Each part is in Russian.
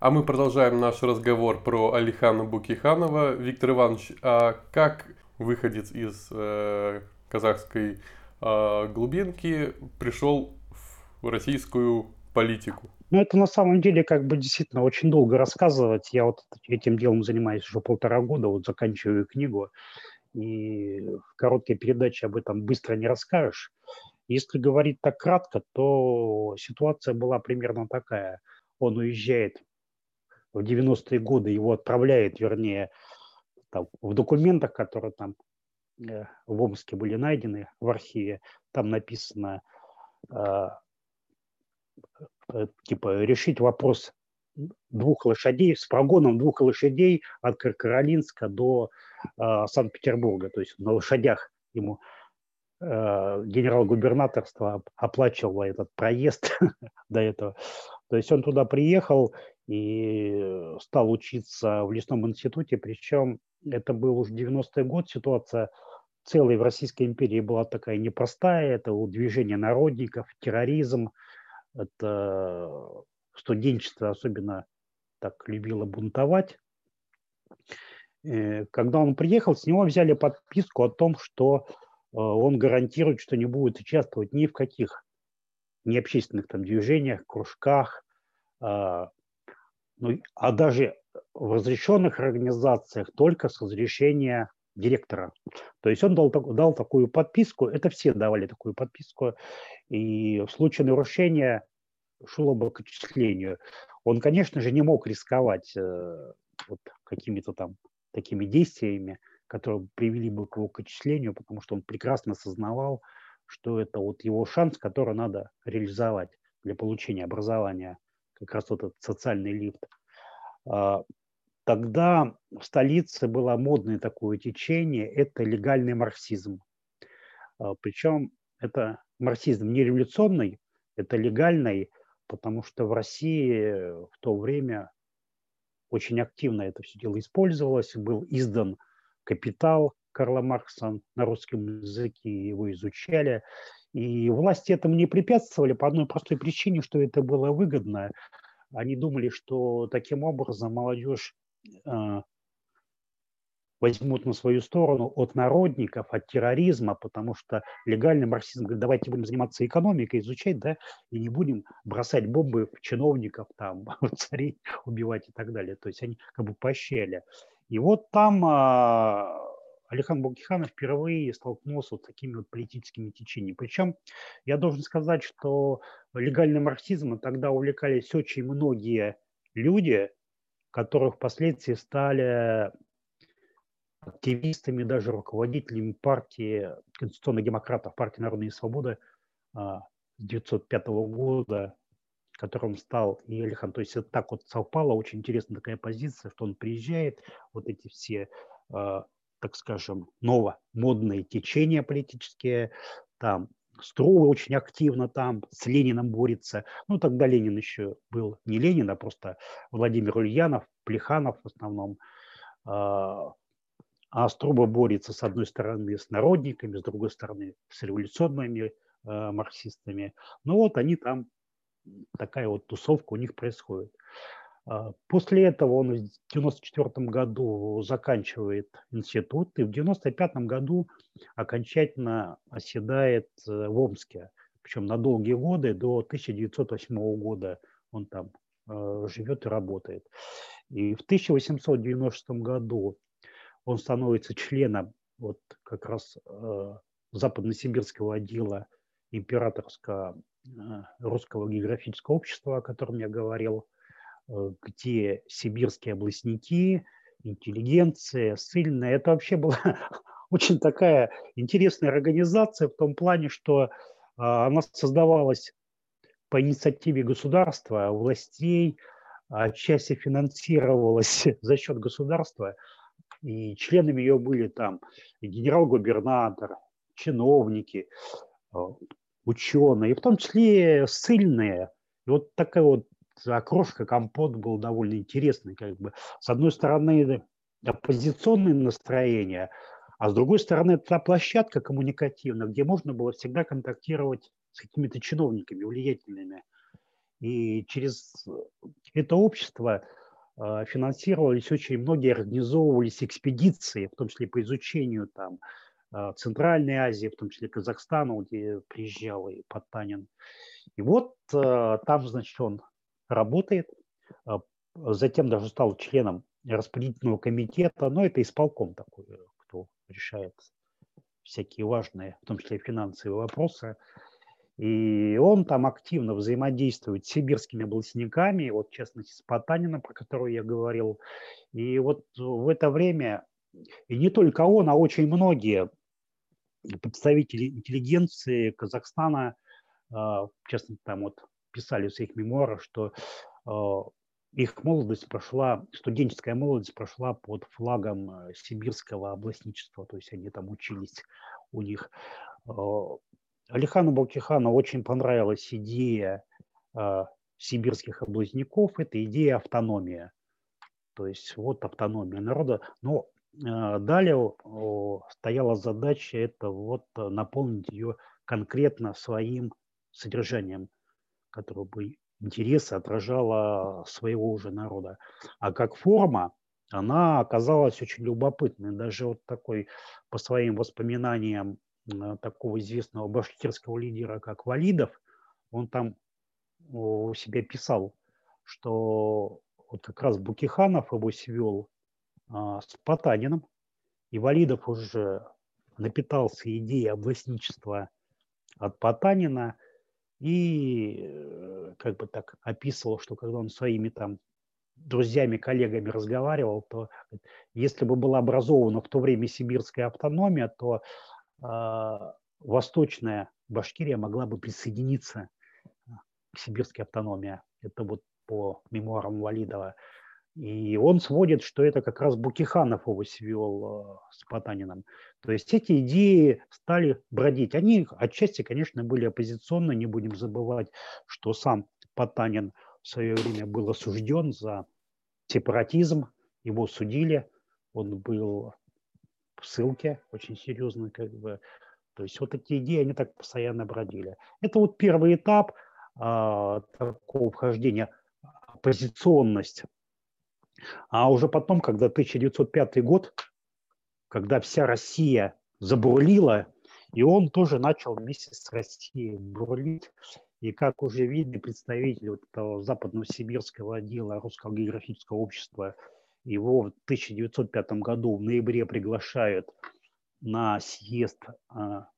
А мы продолжаем наш разговор про Алихана Букиханова. Виктор Иванович, а как выходец из э, казахской э, глубинки пришел в российскую политику? Ну, это на самом деле как бы действительно очень долго рассказывать. Я вот этим делом занимаюсь уже полтора года, вот заканчиваю книгу. И в короткой передаче об этом быстро не расскажешь. Если говорить так кратко, то ситуация была примерно такая. Он уезжает в 90-е годы его отправляет, вернее, там, в документах, которые там э, в Омске были найдены в архиве, там написано э, э, типа решить вопрос двух лошадей с прогоном двух лошадей от Каролинска до э, Санкт-Петербурга, то есть на лошадях ему э, генерал-губернаторство оплачивало этот проезд до этого. То есть он туда приехал и стал учиться в лесном институте, причем это был уже 90-й год, ситуация целой в Российской империи была такая непростая, это движение народников, терроризм, это студенчество особенно так любило бунтовать. Э, когда он приехал, с него взяли подписку о том, что э, он гарантирует, что не будет участвовать ни в каких не общественных там движениях, кружках, а, ну, а даже в разрешенных организациях только с разрешения директора. То есть он дал, дал такую подписку, это все давали такую подписку, и в случае нарушения шло бы к отчислению. Он, конечно же, не мог рисковать э, вот какими-то там такими действиями, которые привели бы к его отчислению, потому что он прекрасно осознавал, что это вот его шанс, который надо реализовать для получения образования как раз вот этот социальный лифт. А, тогда в столице было модное такое течение, это легальный марксизм. А, Причем это марксизм не революционный, это легальный, потому что в России в то время очень активно это все дело использовалось, был издан «Капитал» Карла Маркса на русском языке, его изучали. И власти этому не препятствовали по одной простой причине, что это было выгодно. Они думали, что таким образом молодежь э, возьмут на свою сторону от народников, от терроризма, потому что легальный марксизм говорит, давайте будем заниматься экономикой, изучать, да, и не будем бросать бомбы в чиновников, там, царей убивать и так далее. То есть они как бы поощряли. И вот там э, Алихан Букиханов впервые столкнулся с такими вот политическими течениями. Причем я должен сказать, что легальным марксизмом тогда увлекались очень многие люди, которые впоследствии стали активистами, даже руководителями партии конституционных демократов, партии Народные свободы а, с 1905 года, которым стал и Алихан. То есть это так вот совпало, очень интересная такая позиция, что он приезжает, вот эти все а, так скажем, новомодные течения политические, там Струва очень активно там с Лениным борется. Ну, тогда Ленин еще был не Ленин, а просто Владимир Ульянов, Плеханов в основном. А, а Струва борется, с одной стороны, с народниками, с другой стороны, с революционными э, марксистами. Ну вот они там, такая вот тусовка у них происходит. А, после этого он в 1994 году заканчивает институт и в 1995 году окончательно оседает э, в Омске. Причем на долгие годы, до 1908 года он там э, живет и работает. И в 1890 году он становится членом вот как раз э, западносибирского отдела императорского русского географического общества, о котором я говорил – где сибирские областники, интеллигенция, ссыльная, это вообще была очень такая интересная организация в том плане, что а, она создавалась по инициативе государства, властей, отчасти финансировалась за счет государства, и членами ее были там генерал-губернатор, чиновники, э, ученые, и в том числе ссыльные. И вот такая вот окрошка, компот был довольно интересный. Как бы. С одной стороны, оппозиционные настроения, а с другой стороны, это та площадка коммуникативная, где можно было всегда контактировать с какими-то чиновниками влиятельными. И через это общество э, финансировались очень многие, организовывались экспедиции, в том числе по изучению там, э, Центральной Азии, в том числе Казахстана, где приезжал и Потанин. И вот э, там, значит, он работает, затем даже стал членом распределительного комитета, но это исполком такой, кто решает всякие важные, в том числе финансовые вопросы. И он там активно взаимодействует с сибирскими областниками, вот в частности с Потаниным, про которого я говорил. И вот в это время, и не только он, а очень многие представители интеллигенции Казахстана, а, в частности, там вот писали в своих мемуарах, что а, их молодость прошла, студенческая молодость прошла под флагом э, сибирского областничества, то есть они там учились у них. А, Алихану Балкихану очень понравилась идея э, сибирских облазняков, это идея автономии. То есть вот автономия народа. Но э, далее э, стояла задача это вот наполнить ее конкретно своим содержанием, которое бы интересы отражало своего уже народа. А как форма, она оказалась очень любопытной. Даже вот такой, по своим воспоминаниям, такого известного башкирского лидера, как Валидов, он там у себя писал, что вот как раз Букиханов его свел а, с Потаниным, и Валидов уже напитался идеей областничества от Потанина и э, как бы так описывал, что когда он своими там друзьями, коллегами разговаривал, то если бы была образована в то время сибирская автономия, то а, восточная Башкирия могла бы присоединиться а, к сибирской автономии. Это вот по мемуарам Валидова. И он сводит, что это как раз Букиханов его свел а, с Потаниным. То есть эти идеи стали бродить. Они отчасти, конечно, были оппозиционны. Не будем забывать, что сам Потанин в свое время был осужден за сепаратизм. Его судили. Он был в ссылке очень серьезно, как бы. То есть вот эти идеи, они так постоянно бродили. Это вот первый этап а, такого вхождения, оппозиционность. А уже потом, когда 1905 год, когда вся Россия забурлила, и он тоже начал вместе с Россией бурлить. И как уже видно, представители вот этого западного сибирского отдела Русского географического общества – его в 1905 году в ноябре приглашают на съезд а,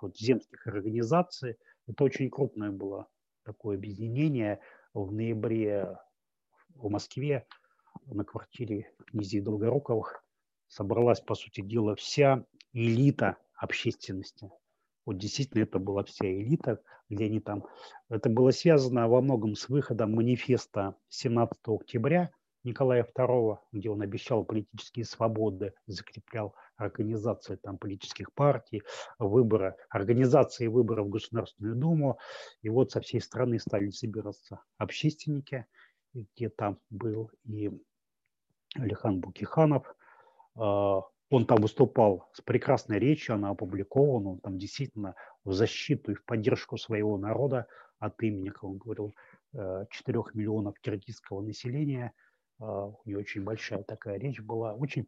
вот земских организаций. Это очень крупное было такое объединение в ноябре в Москве на квартире князей Долгоруковых собралась, по сути дела, вся элита общественности. Вот действительно это была вся элита, где они там... Это было связано во многом с выходом манифеста 17 октября Николая II, где он обещал политические свободы, закреплял организацию там, политических партий, выборы, организации выборов в Государственную Думу. И вот со всей страны стали собираться общественники, где там был и Алихан Букиханов. А, он там выступал с прекрасной речью, она опубликована, он там действительно в защиту и в поддержку своего народа от имени, как он говорил, 4 э, миллионов киргизского населения – а, у нее очень большая такая речь была, очень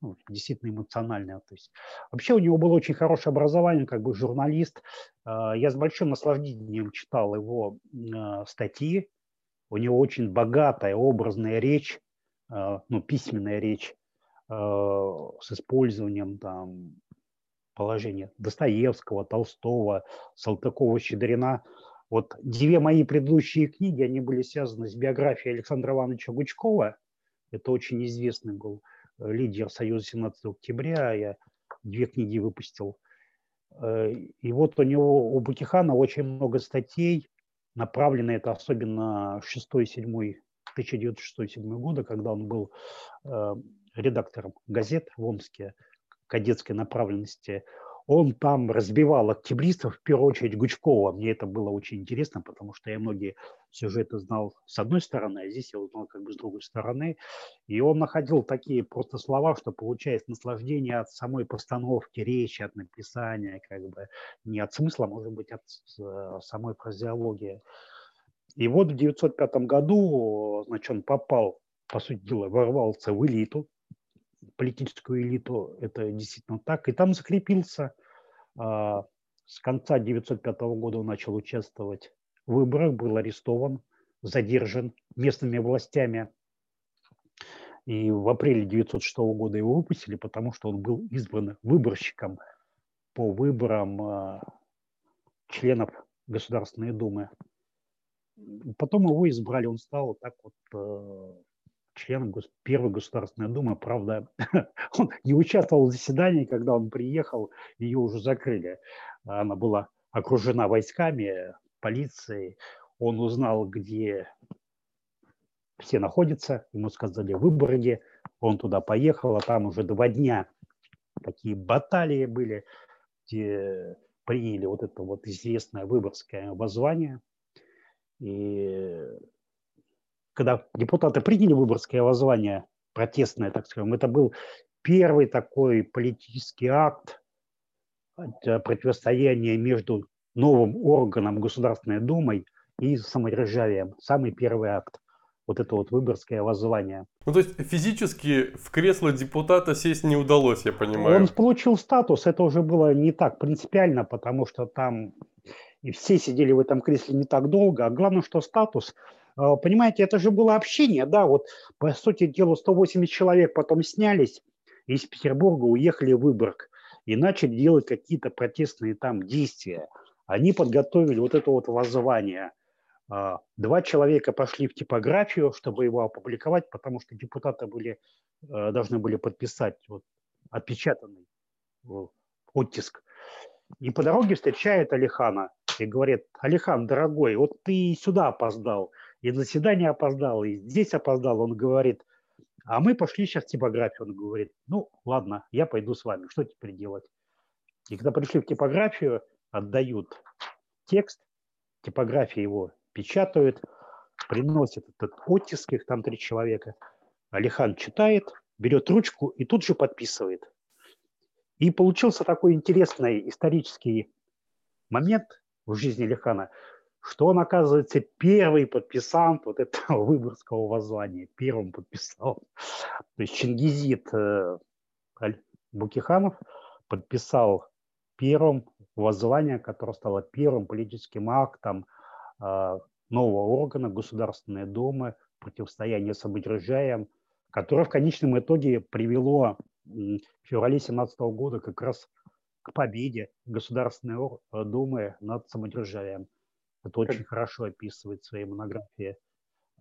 ну, действительно эмоциональная. То есть, вообще у него было очень хорошее образование, как бы журналист. А, я с большим наслаждением читал его статьи. У него очень богатая образная речь, ну, письменная речь с использованием там, положения Достоевского, Толстого, Салтыкова, Щедрина – вот две мои предыдущие книги, они были связаны с биографией Александра Ивановича Гучкова. Это очень известный был э, лидер Союза 17 октября. Я две книги выпустил. Э, и вот у него, у Бутихана очень много статей, направлены это особенно 6-7 1906-1907 года, когда он был э, редактором газет в Омске кадетской направленности он там разбивал октябристов, в первую очередь Гучкова. Мне это было очень интересно, потому что я многие сюжеты знал с одной стороны, а здесь я узнал как бы с другой стороны. И он находил такие просто слова, что получается наслаждение от самой постановки речи, от написания, как бы не от смысла, может быть, от э, самой фразеологии. И вот в 905 году, значит, он попал, по сути дела, ворвался в элиту, политическую элиту, это действительно так, и там закрепился. А, с конца 905 года он начал участвовать в выборах, был арестован, задержан местными властями. И в апреле 906 года его выпустили, потому что он был избран выборщиком по выборам а, членов Государственной Думы. Потом его избрали, он стал так вот э, членом Первой Государственной Думы. Правда, он не участвовал в заседании, когда он приехал, ее уже закрыли. Она была окружена войсками, полицией. Он узнал, где все находятся. Ему сказали в Выборге. Он туда поехал, а там уже два дня такие баталии были, где приняли вот это вот известное выборгское воззвание. И когда депутаты приняли выборгское воззвание, протестное, так скажем, это был первый такой политический акт противостояния между новым органом Государственной Думой и самодержавием. Самый первый акт вот это вот выборское воззвание. Ну, то есть физически в кресло депутата сесть не удалось, я понимаю. Он получил статус, это уже было не так принципиально, потому что там и все сидели в этом кресле не так долго, а главное, что статус, понимаете, это же было общение, да, вот по сути дела 180 человек потом снялись из Петербурга, уехали в Выборг и начали делать какие-то протестные там действия. Они подготовили вот это вот воззвание – а, два человека пошли в типографию, чтобы его опубликовать, потому что депутаты были, э, должны были подписать вот, отпечатанный оттиск. И по дороге встречает Алихана и говорит, Алихан, дорогой, вот ты сюда опоздал, и на заседание опоздал, и здесь опоздал. Он говорит, а мы пошли сейчас в типографию. Он говорит, ну ладно, я пойду с вами, что теперь делать? И когда пришли в типографию, отдают текст, типография его печатают, приносят этот оттиск, их там три человека. Алихан читает, берет ручку и тут же подписывает. И получился такой интересный исторический момент в жизни Алихана, что он, оказывается, первый подписант вот этого выборского воззвания. Первым подписал. То есть Чингизит э, Букиханов подписал первым воззвание, которое стало первым политическим актом а, нового органа Государственной Думы, противостояние самодержавием, которое в конечном итоге привело в феврале 17 года как раз к победе Государственной э, Думы над самодержавием. Это очень хорошо описывает в своей монографии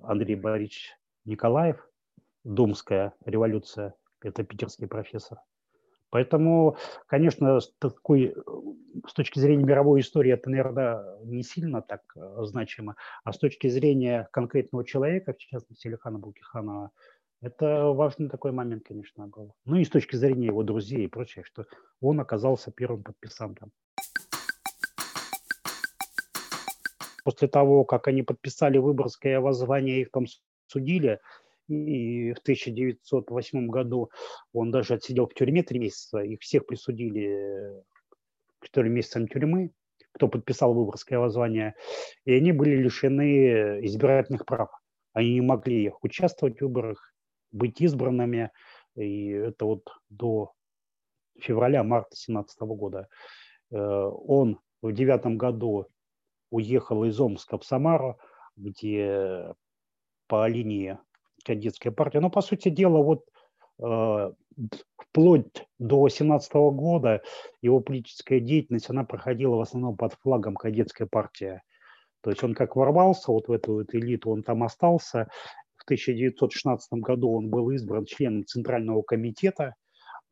Андрей Борисович Николаев «Думская революция». Это питерский профессор. Поэтому, конечно, с, такой, с точки зрения мировой истории это, наверное, не сильно так э, значимо, а с точки зрения конкретного человека, в частности, Илихана Букиханова, это важный такой момент, конечно, был. Ну и с точки зрения его друзей и прочее, что он оказался первым подписантом. После того, как они подписали Выборгское воззвание, их там судили, и в 1908 году он даже отсидел в тюрьме три месяца. Их всех присудили к четырем месяцам тюрьмы, кто подписал выборское воззвание. И они были лишены избирательных прав. Они не могли участвовать в выборах, быть избранными. И это вот до февраля-марта 17 года. Э, он в девятом году уехал из Омска в Самару, где по линии кадетская партия. Но, по сути дела, вот э, вплоть до 17 года его политическая деятельность, она проходила в основном под флагом кадетской партии. То есть он как ворвался вот в эту вот элиту, он там остался. В 1916 году он был избран членом Центрального комитета.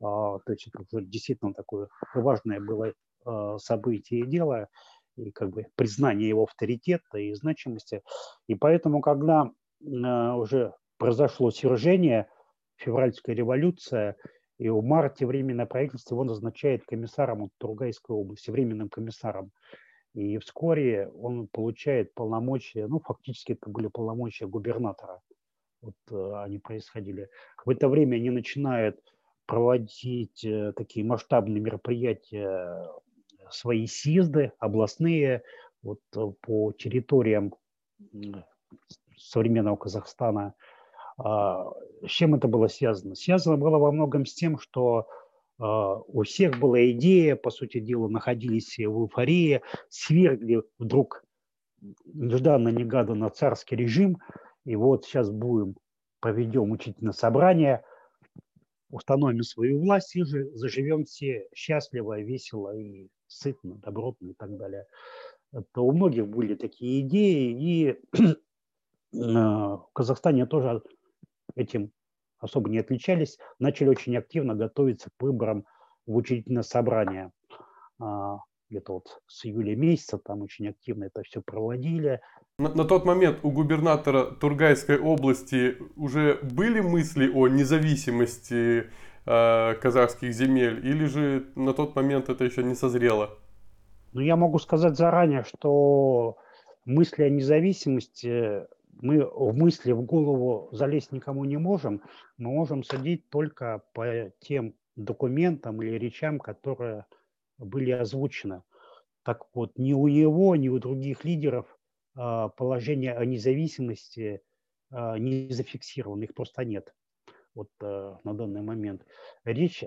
Э, то есть это уже действительно такое важное было э, событие и дело, и как бы признание его авторитета и значимости. И поэтому, когда э, уже произошло свержение, февральская революция, и в марте Временное правительство его назначает комиссаром от Тургайской области, временным комиссаром. И вскоре он получает полномочия, ну, фактически это были полномочия губернатора. Вот э, они происходили. В это время они начинают проводить э, такие масштабные мероприятия, свои съезды областные, вот э, по территориям современного Казахстана. А, с чем это было связано? Связано было во многом с тем, что а, у всех была идея, по сути дела, находились в эйфории, свергли вдруг нежданно-негаданно царский режим, и вот сейчас будем, проведем учительное собрание, установим свою власть и же заживем все счастливо, весело и сытно, добротно и так далее. Это у многих были такие идеи, и в Казахстане тоже этим особо не отличались, начали очень активно готовиться к выборам в учредительное собрание. А, где-то вот с июля месяца там очень активно это все проводили. На, на тот момент у губернатора Тургайской области уже были мысли о независимости э, казахских земель, или же на тот момент это еще не созрело? Ну, я могу сказать заранее, что мысли о независимости мы в мысли, в голову залезть никому не можем, мы можем судить только по тем документам или речам, которые были озвучены. Так вот, ни у его, ни у других лидеров а, положение о независимости а, не зафиксировано, их просто нет вот а, на данный момент. Речь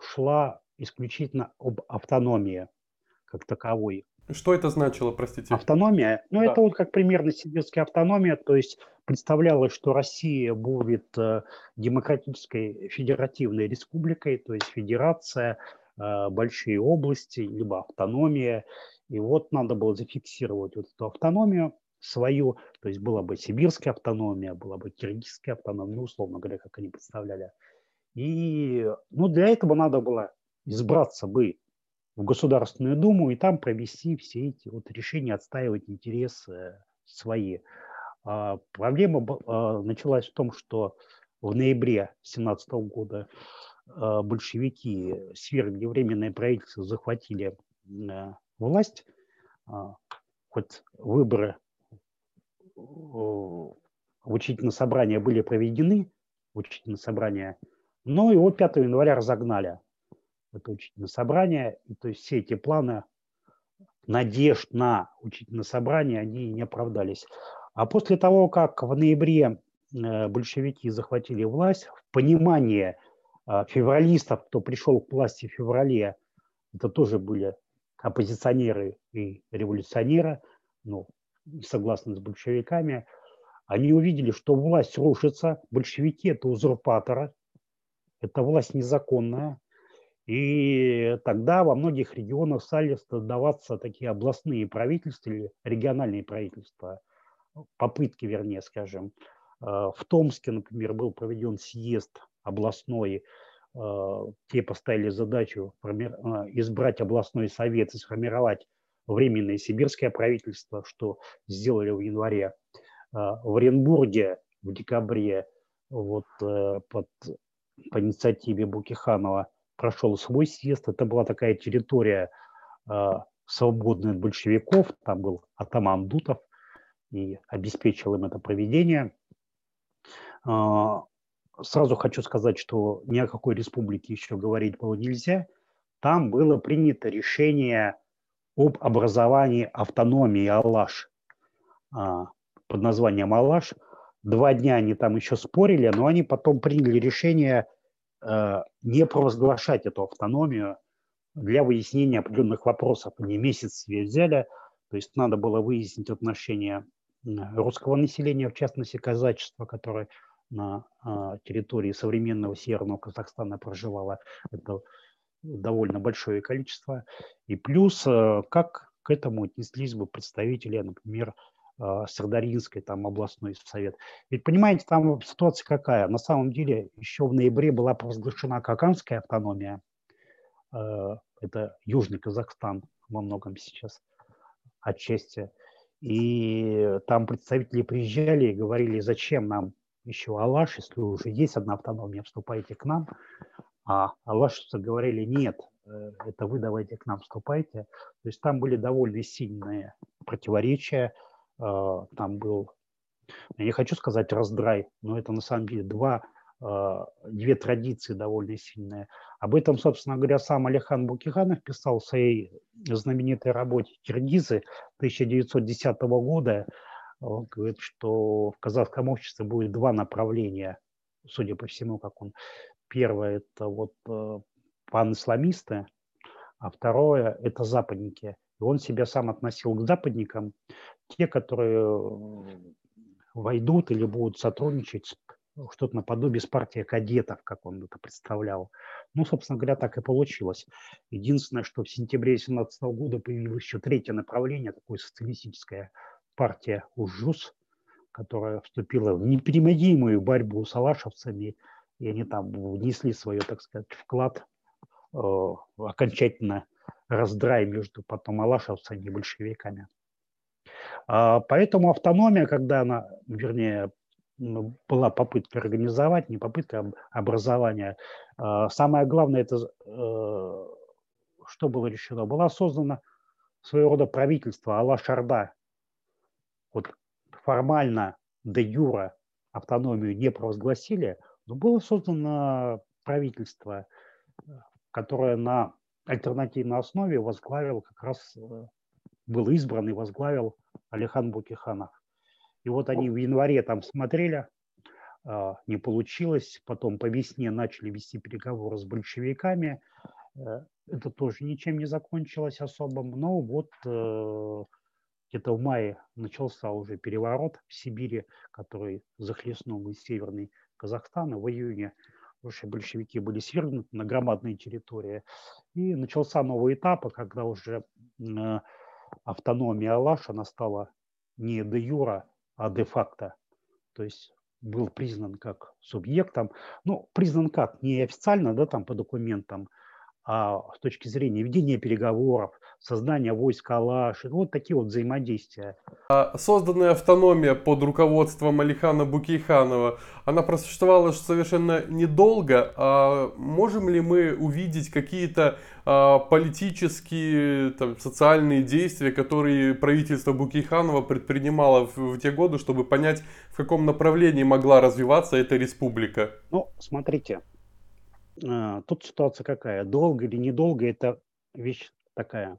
шла исключительно об автономии как таковой. Что это значило, простите? Автономия. Ну, да. это вот как примерно сибирская автономия, то есть представлялось, что Россия будет э, демократической федеративной республикой, то есть федерация, э, большие области, либо автономия. И вот надо было зафиксировать вот эту автономию свою, то есть была бы сибирская автономия, была бы киргизская автономия, ну, условно говоря, как они представляли. И ну, для этого надо было избраться бы в Государственную Думу и там провести все эти вот решения, отстаивать интересы свои. А проблема а, началась в том, что в ноябре 2017 года а, большевики свергли временное правительство, захватили а, власть, а, хоть выборы в учительное собрание были проведены, учительное собрание, но его 5 января разогнали это учительное собрание. И, то есть все эти планы надежд на учительное собрание, они не оправдались. А после того, как в ноябре э, большевики захватили власть, в понимании э, февралистов, кто пришел к власти в феврале, это тоже были оппозиционеры и революционеры, ну, согласно с большевиками, они увидели, что власть рушится, большевики – это узурпаторы, это власть незаконная, и тогда во многих регионах стали создаваться такие областные правительства или региональные правительства, попытки, вернее, скажем. Э, в Томске, например, был проведен съезд областной, э, те поставили задачу э, избрать областной совет и сформировать временное сибирское правительство, что сделали в январе. В Оренбурге в декабре вот, под, по инициативе Букиханова прошел свой съезд. Это была такая территория э, свободная от большевиков. Там был атаман Дутов и обеспечил им это проведение. Э, сразу хочу сказать, что ни о какой республике еще говорить было нельзя. Там было принято решение об образовании автономии Алаш э, под названием Алаш. Два дня они там еще спорили, но они потом приняли решение – Э, не провозглашать эту автономию для выяснения определенных вопросов. Они месяц себе взяли, то есть надо было выяснить отношения русского населения, в частности казачества, которое на а, территории современного Северного Казахстана проживало. Это довольно большое количество. И плюс, э, как к этому отнеслись бы представители, например, а, Сардаринской, там областной совет. Ведь понимаете, там ситуация какая? На самом деле еще в ноябре была провозглашена Каканская автономия. А, это Южный Казахстан во многом сейчас отчасти. И там представители приезжали и говорили, зачем нам еще Алаш, если уже есть одна автономия, вступайте к нам. А алашевцы говорили, нет, э, это вы давайте к нам вступайте. То есть там были довольно сильные противоречия, а, там был, я не хочу сказать раздрай, но это на самом деле два, а, две традиции довольно сильные. Об этом, собственно говоря, сам Алихан Букиханов писал в своей знаменитой работе «Киргизы» 1910 года. Он говорит, что в казахском обществе будет два направления, судя по всему, как он. Первое – это вот э, пан-исламисты, а второе – это западники. И он себя сам относил к западникам, те, которые э, войдут или будут сотрудничать что-то наподобие с партией кадетов, как он это представлял. Ну, собственно говоря, так и получилось. Единственное, что в сентябре 2017 года появилось еще третье направление, такое социалистическое партия УЖУС, которая вступила в непримодимую борьбу с алашевцами, и они там внесли свой, так сказать, вклад э, окончательно раздрай между потом алашевцами и большевиками. А, поэтому автономия, когда она, вернее, была попытка организовать, не попытка образования. А, самое главное, это э, что было решено? Была создана своего рода правительство Алла-Шарда. Вот формально де юра автономию не провозгласили, но было создано правительство, которое на альтернативной основе возглавил как раз, э, был избран и возглавил Алихан Букиханов. И вот они в январе там смотрели, а, не получилось. Потом по весне начали вести переговоры с большевиками. Э, это тоже ничем не закончилось особым. Но вот э, где-то в мае начался уже переворот в Сибири, который захлестнул из Северный Казахстан. И в июне уже большевики были свергнуты на громадные территории. И начался новый этап, когда уже э, автономия Алаша, она стала не де юра, а де-факто. То есть был признан как субъектом, ну, признан как, не официально, да, там по документам, а с точки зрения ведения переговоров, создания войск Алаш, вот такие вот взаимодействия. А созданная автономия под руководством Алихана Букейханова, она просуществовала совершенно недолго. А можем ли мы увидеть какие-то а, политические, там, социальные действия, которые правительство Букейханова предпринимало в, в те годы, чтобы понять, в каком направлении могла развиваться эта республика? Ну, смотрите, а, тут ситуация какая? Долго или недолго, это вещь такая.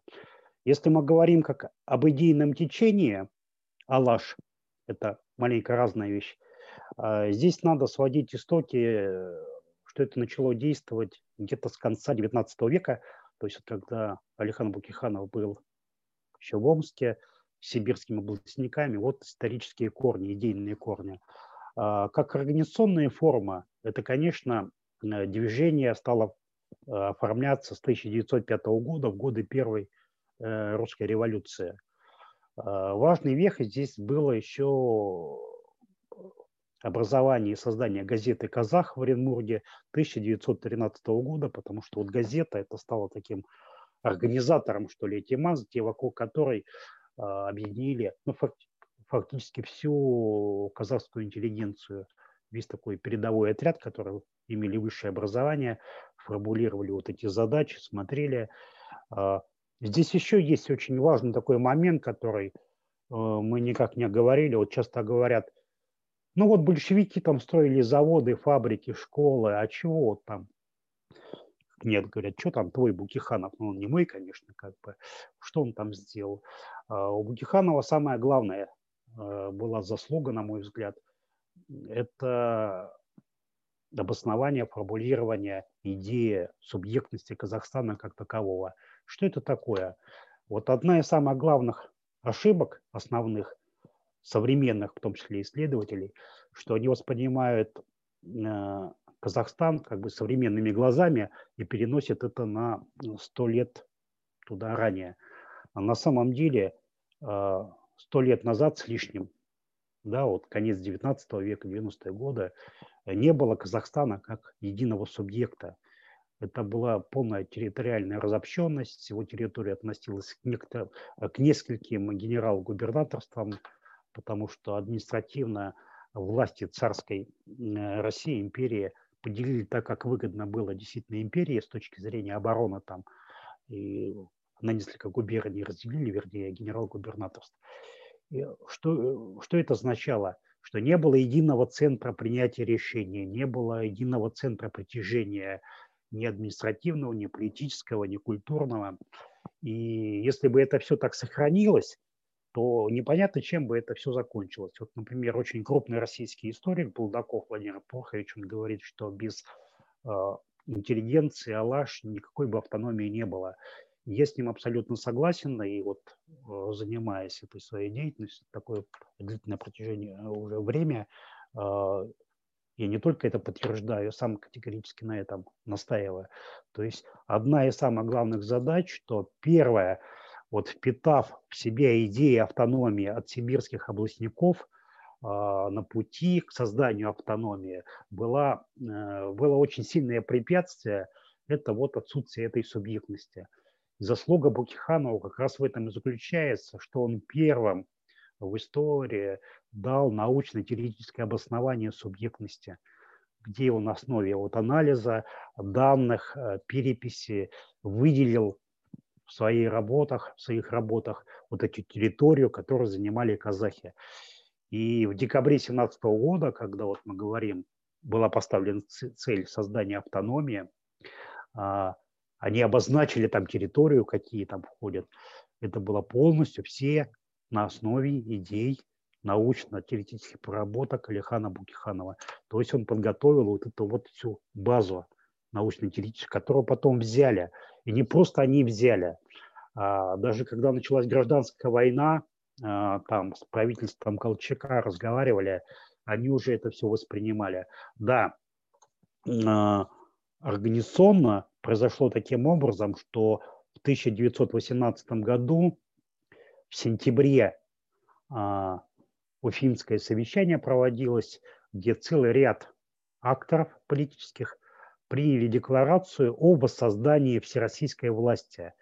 Если мы говорим как об идейном течении, Алаш – это маленько разная вещь, а, здесь надо сводить истоки, что это начало действовать где-то с конца XIX века, то есть когда Алихан Букиханов был еще в Омске, сибирскими областниками, вот исторические корни, идейные корни. А, как организационная форма, это, конечно, Э, движение стало оформляться с 1905 года, в годы Первой э, русской революции. Важный вех здесь было еще образование и создание газеты «Казах» в Оренбурге 1913 года, потому что вот газета это стала таким организатором, что ли, тематики, вокруг которой объединили ну, фактически всю казахскую интеллигенцию – весь такой передовой отряд, который имели высшее образование, формулировали вот эти задачи, смотрели. А, здесь еще есть очень важный такой момент, который э, мы никак не говорили. Вот часто говорят, ну вот большевики там строили заводы, фабрики, школы, а чего вот там? Нет, говорят, что там твой Букиханов? Ну, он не мой, конечно, как бы. Что он там сделал? А, у Букиханова самое главное э, была заслуга, на мой взгляд – это обоснование, формулирование идеи субъектности Казахстана как такового. Что это такое? Вот одна из самых главных ошибок, основных, современных, в том числе исследователей, что они воспринимают э, Казахстан как бы современными глазами и переносят это на сто лет туда ранее. А на самом деле э, сто лет назад с лишним да, вот конец 19 века, 90-е годы, э, не было Казахстана как единого субъекта. Это была полная территориальная разобщенность, его территория относилась к, некотор... к нескольким генерал-губернаторствам, потому что административно власти царской э, России, империи, поделили так, как выгодно было действительно империи с точки зрения обороны там, и на несколько губерний разделили, вернее, генерал-губернаторств. Что, что это означало? Что не было единого центра принятия решений, не было единого центра притяжения ни административного, ни политического, ни культурного. И если бы это все так сохранилось, то непонятно, чем бы это все закончилось. Вот, например, очень крупный российский историк Булдаков Владимир Прохорович, он говорит, что без э, интеллигенции, Алаш, никакой бы автономии не было. Я с ним абсолютно согласен, и вот э, занимаясь этой своей деятельностью, такое длительное протяжение э, уже время, э, я не только это подтверждаю, сам категорически на этом настаиваю. То есть одна из самых главных задач, что первое, вот впитав в себе идеи автономии от сибирских областников – на пути к созданию автономии была, было очень сильное препятствие – это вот отсутствие этой субъектности. Заслуга Букиханова как раз в этом и заключается, что он первым в истории дал научно-теоретическое обоснование субъектности, где он на основе вот анализа данных, э, переписи выделил в своих работах, в своих работах вот эту территорию, которую занимали казахи. И в декабре 2017 года, когда вот мы говорим, была поставлена цель создания автономии, а, они обозначили там территорию, какие там входят. Это было полностью все на основе идей научно-теоретических проработок Алихана Букиханова. То есть он подготовил вот эту вот всю базу научно-теоретическую, которую потом взяли. И не просто они взяли. А даже когда началась гражданская война, а, там с правительством Колчака разговаривали, они уже это все воспринимали. Да, а, организационно произошло таким образом, что в 1918 году в сентябре а, Уфимское совещание проводилось, где целый ряд акторов политических приняли декларацию об воссоздании всероссийской власти.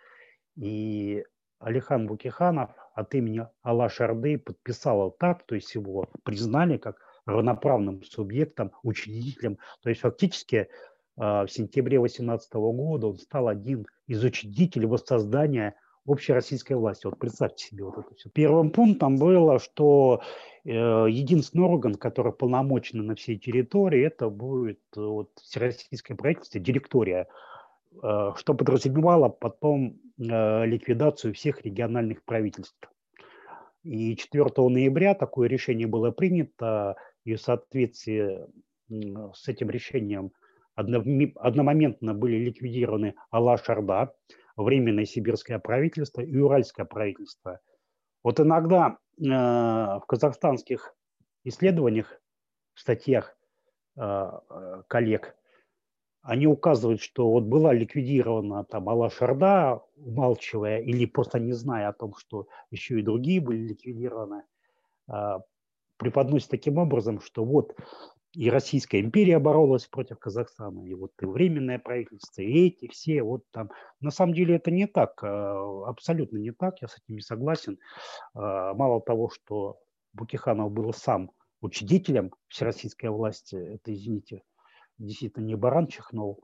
И Алихан Букиханов от имени Алла Шарды подписал так, то есть его признали как равноправным субъектом, учредителем. То есть фактически в сентябре 2018 года он стал один из учредителей воссоздания общероссийской власти. Вот представьте себе вот это все. Первым пунктом было, что э, единственный орган, который полномочен на всей территории, это будет э, вот, всероссийское правительство, директория, э, что подразумевало потом ликвидацию всех региональных правительств. И 4 ноября такое решение было принято, и в соответствии с этим решением одномоментно были ликвидированы Алла-Шарда, Временное сибирское правительство и Уральское правительство. Вот иногда э, в казахстанских исследованиях, статьях э, э, коллег, они указывают, что вот была ликвидирована там Алла-Шарда, умалчивая или просто не зная о том, что еще и другие были ликвидированы, э, преподносит таким образом, что вот и Российская империя боролась против Казахстана, и вот и Временное правительство, и эти все, вот там. На самом деле это не так, а, абсолютно не так, я с этим не согласен. А, мало того, что Букиханов был сам учредителем всероссийской власти, это, извините, действительно не баран чихнул,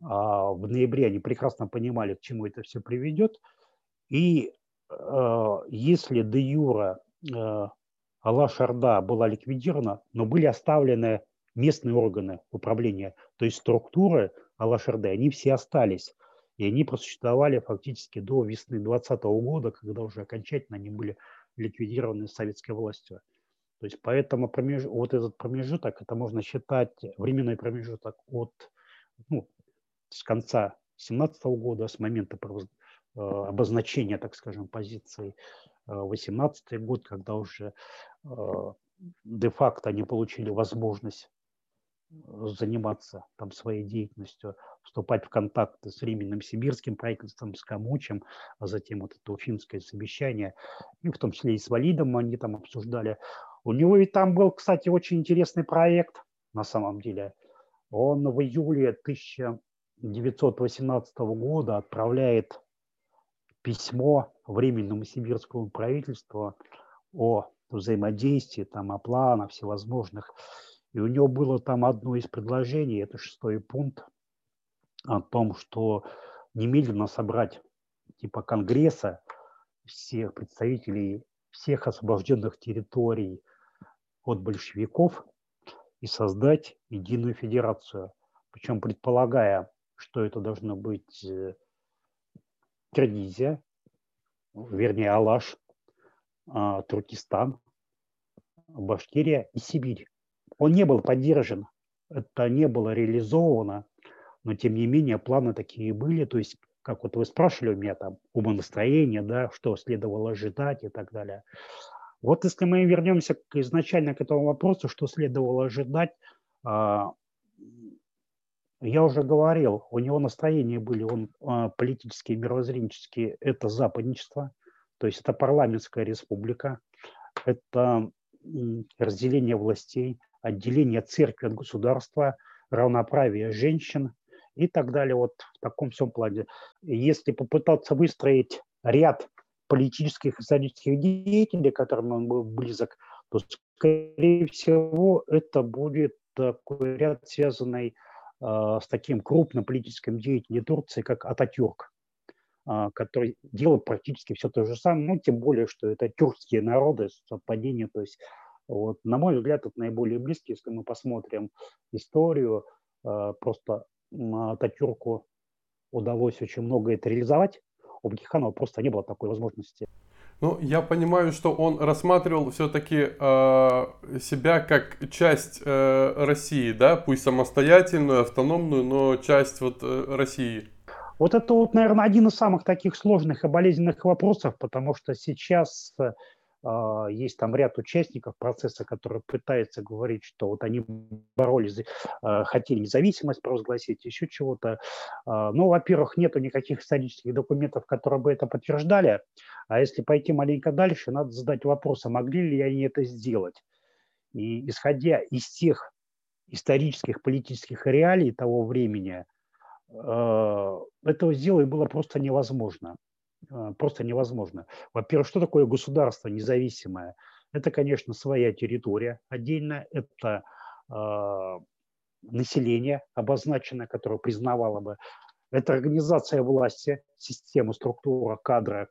а в ноябре они прекрасно понимали, к чему это все приведет. И э, если де юра э, Алла-Шарда была ликвидирована, но были оставлены местные органы управления, то есть структуры Алашерды, они все остались. И они просуществовали фактически до весны 2020 года, когда уже окончательно они были ликвидированы советской властью. То есть поэтому промеж... вот этот промежуток, это можно считать временной промежуток от ну, с конца 17 года, с момента э, обозначения, так скажем, позиции 18 э, год, когда уже э, де-факто они получили возможность заниматься там своей деятельностью, вступать в контакты с Временным Сибирским правительством, с Камучем, а затем вот это уфимское совещание, и в том числе и с Валидом они там обсуждали. У него ведь там был, кстати, очень интересный проект на самом деле. Он в июле 1918 года отправляет письмо Временному сибирскому правительству о взаимодействии, там, о планах всевозможных и у него было там одно из предложений, это шестой пункт, о том, что немедленно собрать типа Конгресса всех представителей всех освобожденных территорий от большевиков и создать единую федерацию. Причем предполагая, что это должно быть э, Киргизия, вернее Алаш, а, Туркестан, Башкирия и Сибирь. Он не был поддержан, это не было реализовано, но тем не менее планы такие были, то есть как вот вы спрашивали у меня там умонастроение, да, что следовало ожидать и так далее. Вот если мы вернемся к, изначально к этому вопросу, что следовало ожидать, а, я уже говорил, у него настроения были, он а, политические, мировоззренческие, это западничество, то есть это парламентская республика, это разделение властей, отделение церкви от государства, равноправие женщин и так далее, вот в таком всем плане. Если попытаться выстроить ряд политических и исторических деятелей, которым он был близок, то, скорее всего, это будет такой ряд, связанный э, с таким крупным политическим деятелем Турции, как Ататюрк, э, который делал практически все то же самое, ну, тем более, что это тюркские народы, совпадение, то есть вот, на мой взгляд, это наиболее близкий, если мы посмотрим историю, э, просто Ататюрку удалось очень многое это реализовать, у Бакиханова просто не было такой возможности. Ну, я понимаю, что он рассматривал все-таки э, себя как часть э, России, да, пусть самостоятельную, автономную, но часть вот э, России. Вот это вот, наверное, один из самых таких сложных и болезненных вопросов, потому что сейчас а, есть там ряд участников процесса, которые пытаются говорить, что вот они боролись, а, хотели независимость провозгласить, еще чего-то. А, ну, во-первых, нету никаких исторических документов, которые бы это подтверждали. А если пойти маленько дальше, надо задать вопрос, а могли ли они это сделать? И исходя из тех исторических, политических реалий того времени, этого сделать было просто невозможно. А, просто невозможно. Во-первых, что такое государство независимое? Это, конечно, своя территория отдельно, это э, население обозначенное, которое признавало бы, это организация власти, система, структура, кадры,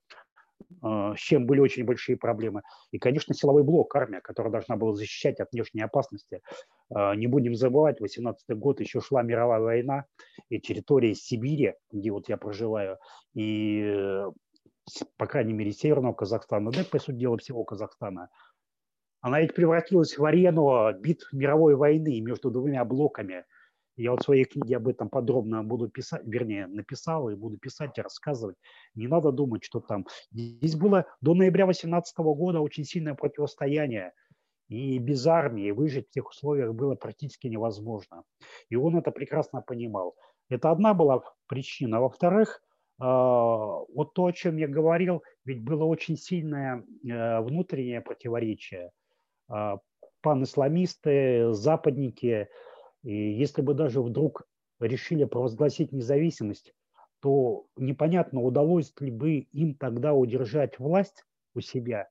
э, с чем были очень большие проблемы. И, конечно, силовой блок, армия, которая должна была защищать от внешней опасности. Э, не будем забывать, 18 год еще шла мировая война, и территория Сибири, где вот я проживаю, и по крайней мере, Северного Казахстана, да по сути дела, всего Казахстана, она ведь превратилась в арену битв мировой войны между двумя блоками. Я вот в своей книге об этом подробно буду писать, вернее, написал и буду писать и рассказывать. Не надо думать, что там. Здесь было до ноября 2018 года очень сильное противостояние. И без армии выжить в тех условиях было практически невозможно. И он это прекрасно понимал. Это одна была причина. Во-вторых, вот то, о чем я говорил, ведь было очень сильное э, внутреннее противоречие. А, пан-исламисты, западники, и если бы даже вдруг решили провозгласить независимость, то непонятно, удалось ли бы им тогда удержать власть у себя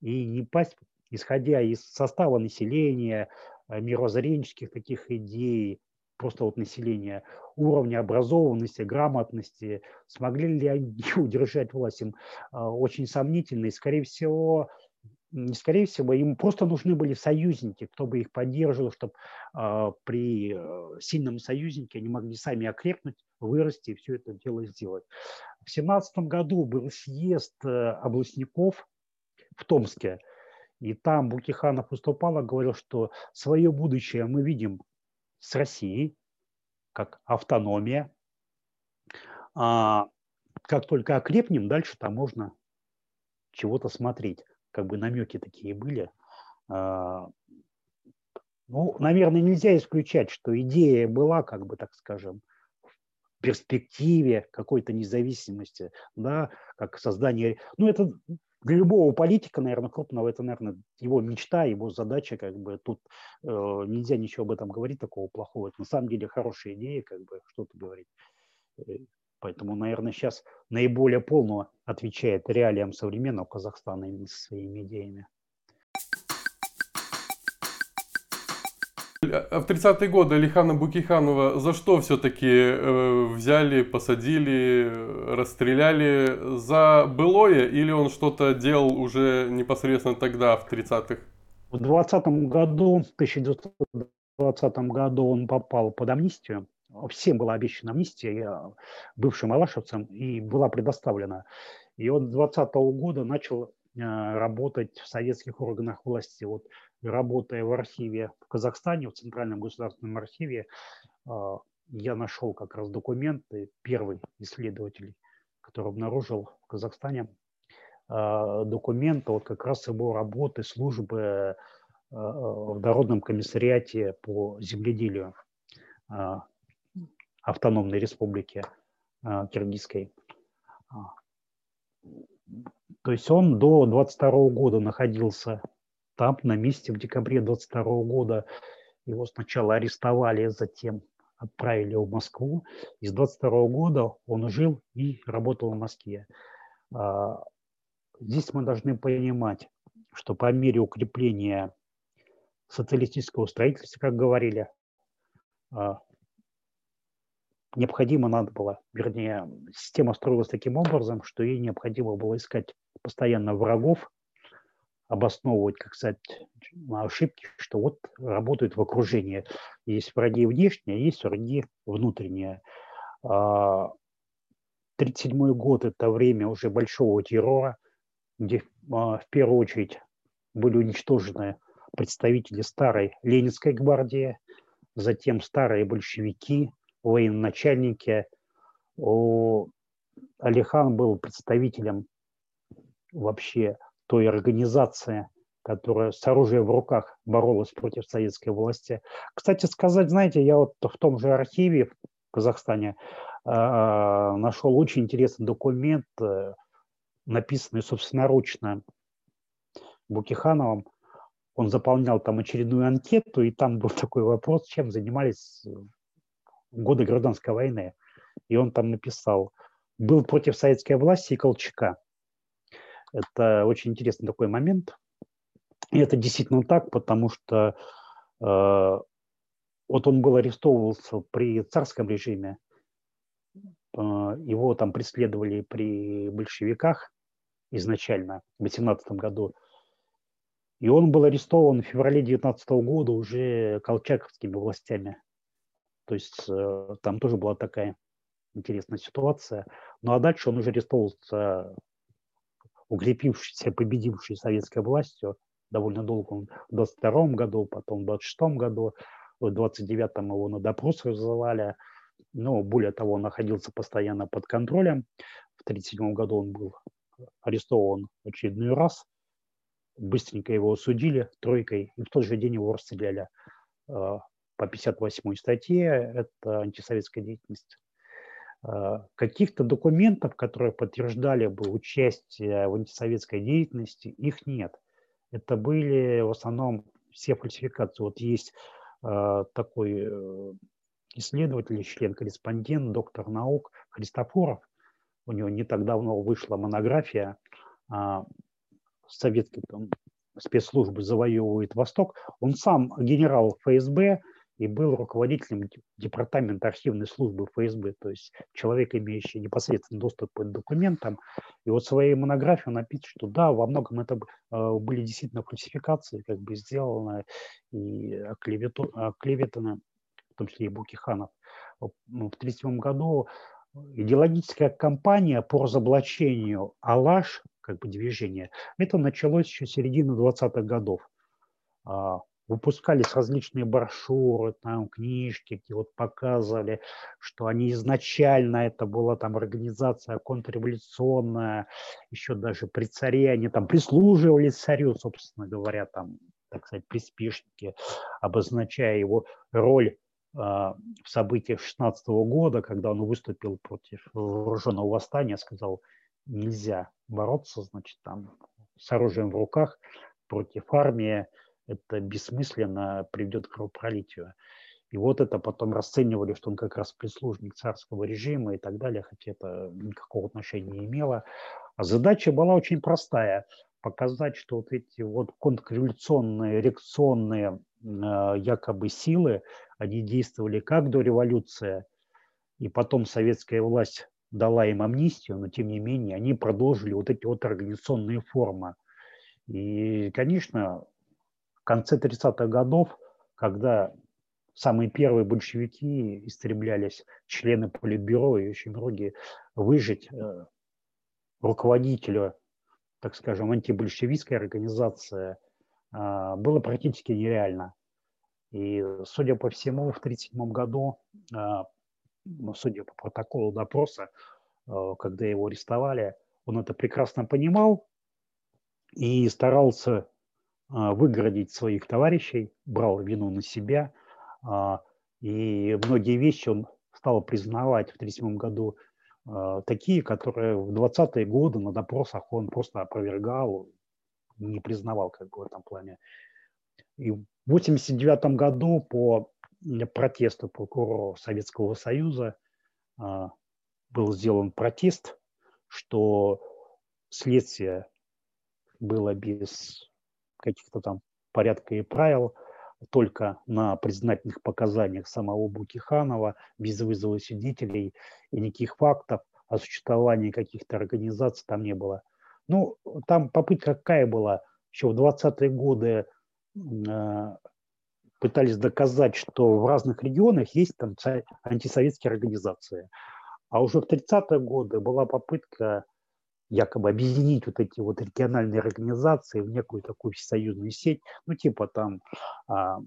и не пасть, исходя из состава населения, э, мирозренческих таких идей, просто вот населения, уровня образованности, грамотности, смогли ли они удержать власть, им а, очень сомнительно. И, скорее всего, не скорее всего, им просто нужны были союзники, кто бы их поддерживал, чтобы э, при э, сильном союзнике они могли сами окрепнуть, вырасти и все это дело сделать. В семнадцатом году был съезд э, областников в Томске, и там Букиханов выступал и говорил, что свое будущее мы видим с Россией, как автономия. А как только окрепнем, дальше там можно чего-то смотреть. Как бы намеки такие были. А, ну, наверное, нельзя исключать, что идея была, как бы так скажем, в перспективе какой-то независимости, да, как создание... Ну, это для любого политика, наверное, крупного, это, наверное, его мечта, его задача, как бы тут э, нельзя ничего об этом говорить такого плохого. Это на самом деле хорошая идея, как бы что-то говорить. Э, поэтому, наверное, сейчас наиболее полно отвечает реалиям современного Казахстана именно своими идеями. А в 30-е годы Алихана Букиханова за что все-таки э, взяли, посадили, расстреляли? За былое или он что-то делал уже непосредственно тогда, в 30-х? В 20 году, в 1920 году он попал под амнистию. Всем была обещана амнистия, бывшим алашевцам, и была предоставлена. И он 20 года начал работать в советских органах власти. Вот работая в архиве в Казахстане, в Центральном государственном архиве, я нашел как раз документы, первый исследователь, который обнаружил в Казахстане документы вот как раз его работы, службы в Народном комиссариате по земледелию автономной республики Киргизской. То есть он до 22 года находился там, на месте в декабре 22 года. Его сначала арестовали, затем отправили в Москву. И с 22 года он жил и работал в Москве. А, здесь мы должны понимать, что по мере укрепления социалистического строительства, как говорили, а, необходимо надо было, вернее, система строилась таким образом, что ей необходимо было искать постоянно врагов, обосновывать, как сказать, ошибки, что вот работают в окружении. Есть враги внешние, есть враги внутренние. 1937 а, год – это время уже большого террора, где а, в первую очередь были уничтожены представители старой Ленинской гвардии, затем старые большевики, военачальники. Алихан был представителем вообще той организации, которая с оружием в руках боролась против советской власти. Кстати сказать, знаете, я вот в том же архиве в Казахстане э, нашел очень интересный документ, э, написанный собственноручно Букихановым. Он заполнял там очередную анкету, и там был такой вопрос, чем занимались годы гражданской войны. И он там написал, был против советской власти и Колчака. Это очень интересный такой момент. И это действительно так, потому что э, вот он был арестовывался при царском режиме, э, его там преследовали при большевиках изначально в 18 году, и он был арестован в феврале 19 года уже колчаковскими властями. То есть э, там тоже была такая интересная ситуация. Ну а дальше он уже арестовывался укрепившейся, победившей советской властью довольно долго, в 22 году, потом в 26 году, в 29 его на допрос вызывали, но более того, он находился постоянно под контролем. В 1937 году он был арестован очередной раз, быстренько его осудили тройкой, и в тот же день его расстреляли э, по 58 статье, это антисоветская деятельность. Э, каких-то документов, которые подтверждали бы участие в антисоветской деятельности, их нет. Это были в основном все фальсификации. Вот есть э, такой э, исследователь, член-корреспондент, доктор наук Христофоров. У него не так давно вышла монография э, советской там, спецслужбы завоевывает Восток. Он сам генерал ФСБ, и был руководителем департамента архивной службы ФСБ, то есть человек, имеющий непосредственный доступ к документам. И вот в своей монографии он напишет, что да, во многом это э, были действительно фальсификации, как бы сделано и оклеветано, в том числе и Букиханов. В 1937 году идеологическая кампания по разоблачению Алаш, как бы движение, это началось еще середины 20-х годов а, выпускались различные брошюры, там книжки, где вот показывали, что они изначально, это была там организация контрреволюционная, еще даже при царе, они там прислуживали царю, собственно говоря, там, так сказать, приспешники, обозначая его роль а, в событиях 16 года, когда он выступил против вооруженного восстания, сказал, нельзя бороться, значит, там, с оружием в руках против армии, это бессмысленно приведет к кровопролитию. И вот это потом расценивали, что он как раз прислужник царского режима и так далее, хотя это никакого отношения не имело. А задача была очень простая – показать, что вот эти вот контрреволюционные, реакционные э, якобы силы, они действовали как до революции, и потом советская власть дала им амнистию, но тем не менее они продолжили вот эти вот организационные формы. И, конечно, конце 30-х годов, когда самые первые большевики истреблялись, члены политбюро и очень многие, выжить э, руководителя так скажем, антибольшевистская организация, было практически нереально. И, судя по всему, в 1937 году, ну, судя по протоколу допроса, когда его арестовали, он это прекрасно понимал и старался выгородить своих товарищей, брал вину на себя. И многие вещи он стал признавать в 1937 году э, такие, которые в 20-е годы на допросах он просто опровергал, не признавал как бы в этом плане. И в 1989 году по протесту прокурора Советского Союза был сделан протест, что следствие было без каких-то там порядка и правил – только на признательных показаниях самого Букиханова, без вызова свидетелей и никаких фактов о существовании каких-то организаций там не было. Ну, там попытка какая была? Еще в 20-е годы э, пытались доказать, что в разных регионах есть там антисоветские организации. А уже в 30-е годы была попытка якобы объединить вот эти вот региональные организации в некую такую всесоюзную сеть, ну типа там а,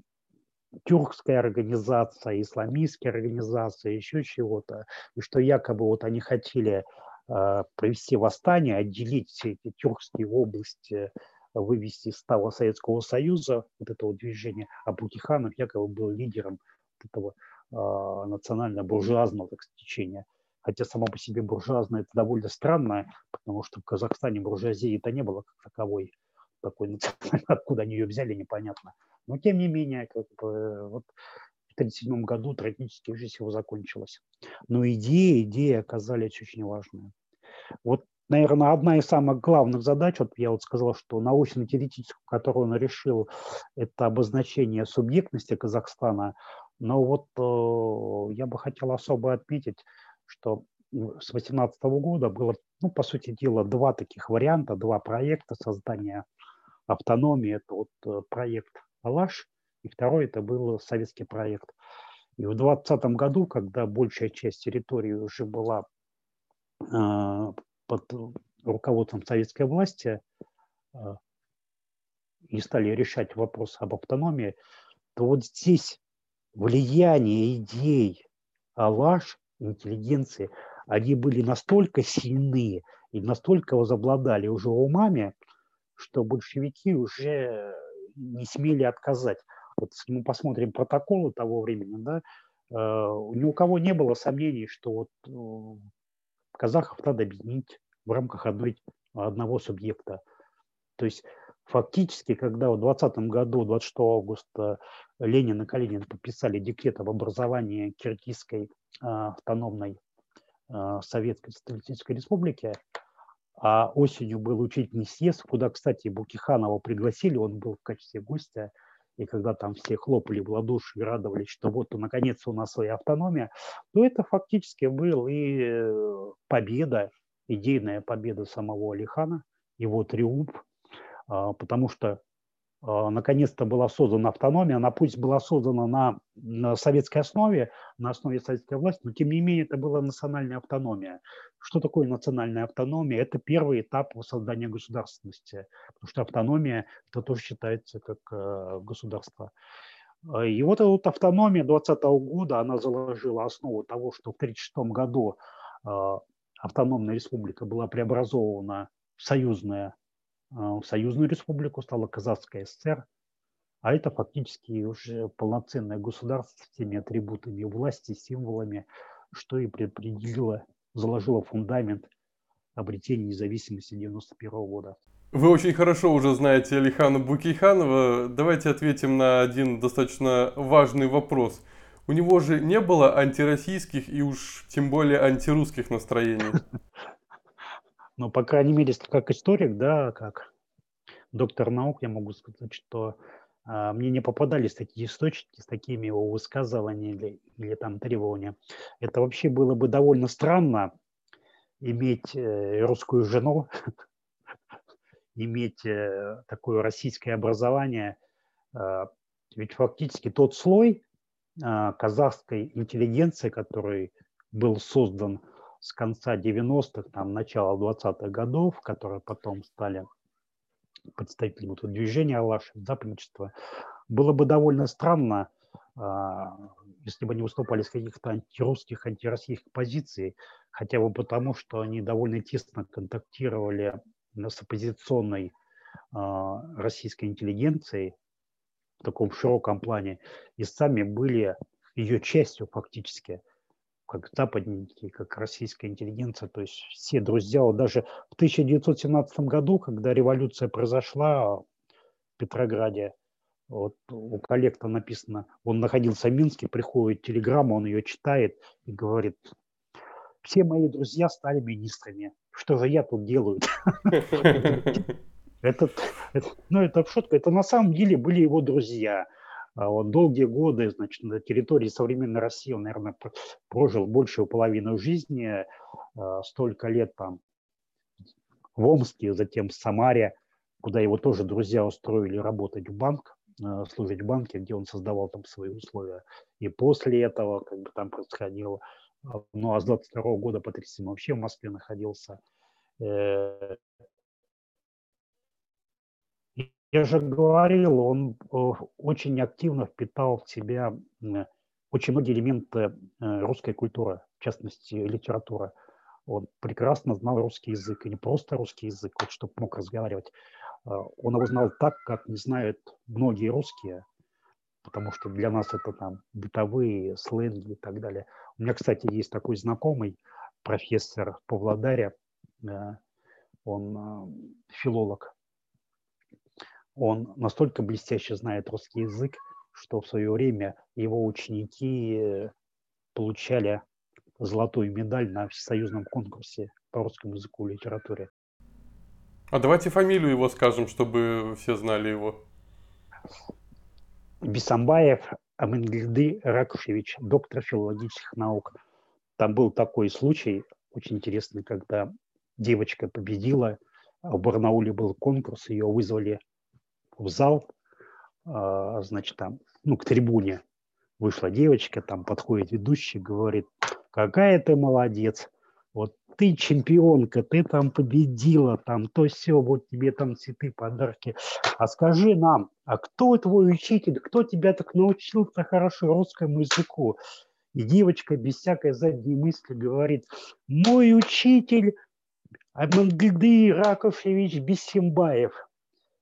тюркская организация, исламистская организация, еще чего-то, и что якобы вот они хотели а, провести восстание, отделить все эти тюркские области, вывести из става Советского Союза, вот этого движения, а Букиханов якобы был лидером этого а, национально-буржуазного так, течения хотя само по себе буржуазное это довольно странно, потому что в Казахстане буржуазии это не было как таковой, такой откуда они ее взяли, непонятно. Но тем не менее, как бы, вот в 1937 году трагически жизнь его закончилась. Но идеи, идеи оказались очень важные. Вот, наверное, одна из самых главных задач, вот я вот сказал, что научно-теоретическую, которую он решил, это обозначение субъектности Казахстана. Но вот э, я бы хотел особо отметить что с 2018 года было, ну, по сути дела, два таких варианта, два проекта создания автономии. Это вот э, проект «Алаш», и второй это был советский проект. И в 2020 году, когда большая часть территории уже была э, под руководством советской власти э, и стали решать вопрос об автономии, то вот здесь влияние идей Алаш интеллигенции, они были настолько сильны и настолько возобладали уже умами, что большевики уже не смели отказать. Вот если мы посмотрим протоколы того времени, да, э, ни у кого не было сомнений, что вот э, казахов надо объединить в рамках одной, одного субъекта. То есть фактически, когда в 2020 году, 26 августа, Ленин и Калинин подписали декрет об образовании киргизской автономной а, Советской Социалистической Республики, а осенью был учительный съезд, куда, кстати, Букиханова пригласили, он был в качестве гостя, и когда там все хлопали в ладоши и радовались, что вот наконец у нас своя автономия, то это фактически был и э, победа, идейная победа самого Алихана, его триумф, а, потому что наконец-то была создана автономия, она пусть была создана на, на советской основе, на основе советской власти, но тем не менее это была национальная автономия. Что такое национальная автономия? Это первый этап создания государственности, потому что автономия это тоже считается как э, государство. А, и вот эта вот автономия 2020 года, она заложила основу того, что в 1936 году э, автономная республика была преобразована в союзное а, союзную республику, стала Казахская ССР, а это фактически уже полноценное государство с теми атрибутами власти, символами, что и предопределило, заложило фундамент обретения независимости 1991 года. Вы очень хорошо уже знаете Алихана Букейханова. Давайте ответим на один достаточно важный вопрос. У него же не было антироссийских и уж тем более антирусских настроений. Но, по крайней мере, как историк, да, как доктор наук, я могу сказать, что а, мне не попадались такие источники с такими его высказываниями или, или там требованиями. Это вообще было бы довольно странно иметь э, русскую жену, иметь э, такое российское образование. Э, ведь фактически тот слой э, казахской интеллигенции, который был создан с конца 90-х, там, начала 20-х годов, которые потом стали представителями этого движения Алаш, западничества, было бы довольно странно, а, если бы они выступали с каких-то антирусских, антироссийских позиций, хотя бы потому, что они довольно тесно контактировали с оппозиционной а, российской интеллигенцией в таком широком плане и сами были ее частью фактически как западники, как российская интеллигенция, то есть все друзья. Вот даже в 1917 году, когда революция произошла в Петрограде, вот у коллекта написано, он находился в Минске, приходит телеграмма, он ее читает и говорит, все мои друзья стали министрами. Что же я тут делаю? Это, ну, это шутка. Это на самом деле были его друзья. А он долгие годы, значит, на территории современной России он, наверное, прожил большую половину жизни, а, столько лет там в Омске, затем в Самаре, куда его тоже друзья устроили работать в банк, а, служить в банке, где он создавал там свои условия. И после этого как бы там происходило. Ну а с 22 года по 37 вообще в Москве находился. Э, я же говорил, он э, очень активно впитал в себя очень многие элементы э, русской культуры, в частности, литературы. Он прекрасно знал русский язык, и не просто русский язык, вот, чтобы мог разговаривать. А, он его знал так, как не знают многие русские, потому что для нас это там бытовые сленги и так далее. У меня, кстати, есть такой знакомый профессор э, он филолог, он настолько блестяще знает русский язык, что в свое время его ученики получали золотую медаль на всесоюзном конкурсе по русскому языку и литературе. А давайте фамилию его скажем, чтобы все знали его. Бисамбаев Амангельды Ракушевич, доктор филологических наук. Там был такой случай, очень интересный, когда девочка победила, в Барнауле был конкурс, ее вызвали в зал, а, значит, там, ну, к трибуне вышла девочка, там подходит ведущий, говорит, какая ты молодец, вот ты чемпионка, ты там победила, там то все, вот тебе там цветы, подарки. А скажи нам, а кто твой учитель, кто тебя так научил так хорошо русскому языку? И девочка без всякой задней мысли говорит, мой учитель Амангельды Раковлевич Бесимбаев –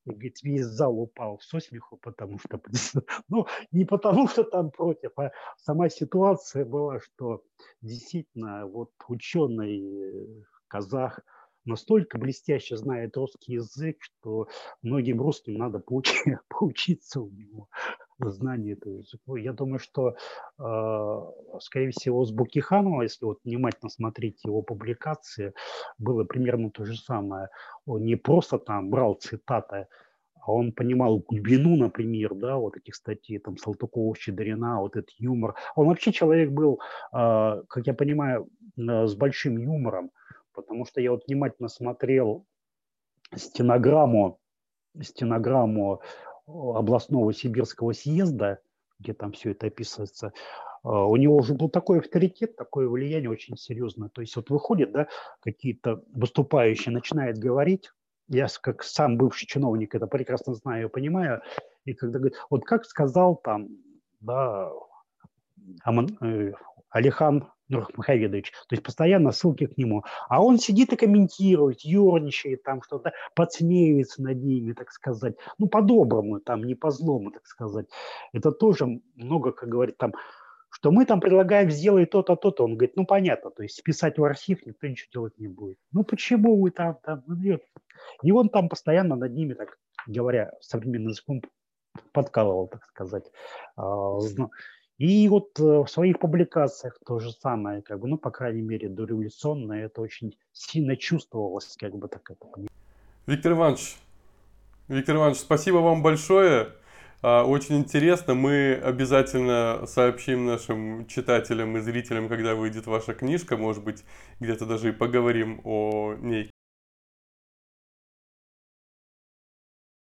и говорит, весь зал упал со смеху, потому что, ну, не потому что там против, а сама ситуация была, что действительно вот ученый э, казах настолько блестяще знает русский язык, что многим русским надо поучи, поучиться у него знание этого языка. Я думаю, что, э, скорее всего, с Букиханова, если вот внимательно смотреть его публикации, было примерно то же самое. Он не просто там брал цитаты, а он понимал глубину, например, да, вот этих статей, там, Салтыкова, Щедрина, вот этот юмор. Он вообще человек был, э, как я понимаю, э, с большим юмором, потому что я вот внимательно смотрел стенограмму, стенограмму областного сибирского съезда, где там все это описывается, а, у него уже был такой авторитет, такое влияние очень серьезное. То есть вот выходит, да, какие-то выступающие начинают говорить, я как сам бывший чиновник это прекрасно знаю и понимаю, и когда говорит, вот как сказал там, да, Аман, э, Алихан Нурмахаведович, то есть постоянно ссылки к нему. А он сидит и комментирует, ерничает там что-то, подсмеивается над ними, так сказать. Ну, по-доброму, там, не по-злому, так сказать. Это тоже много, как говорит, там, что мы там предлагаем сделать то-то, то-то. Он говорит, ну, понятно, то есть писать в архив никто ничего делать не будет. Ну, почему вы там, там, ну, и он там постоянно над ними, так говоря, современным языком подкалывал, так сказать. И вот э, в своих публикациях то же самое, как бы, ну, по крайней мере, дореволюционно это очень сильно чувствовалось, как бы так это. Виктор Иванович, Виктор Иванович, спасибо вам большое. А, очень интересно. Мы обязательно сообщим нашим читателям и зрителям, когда выйдет ваша книжка. Может быть, где-то даже и поговорим о ней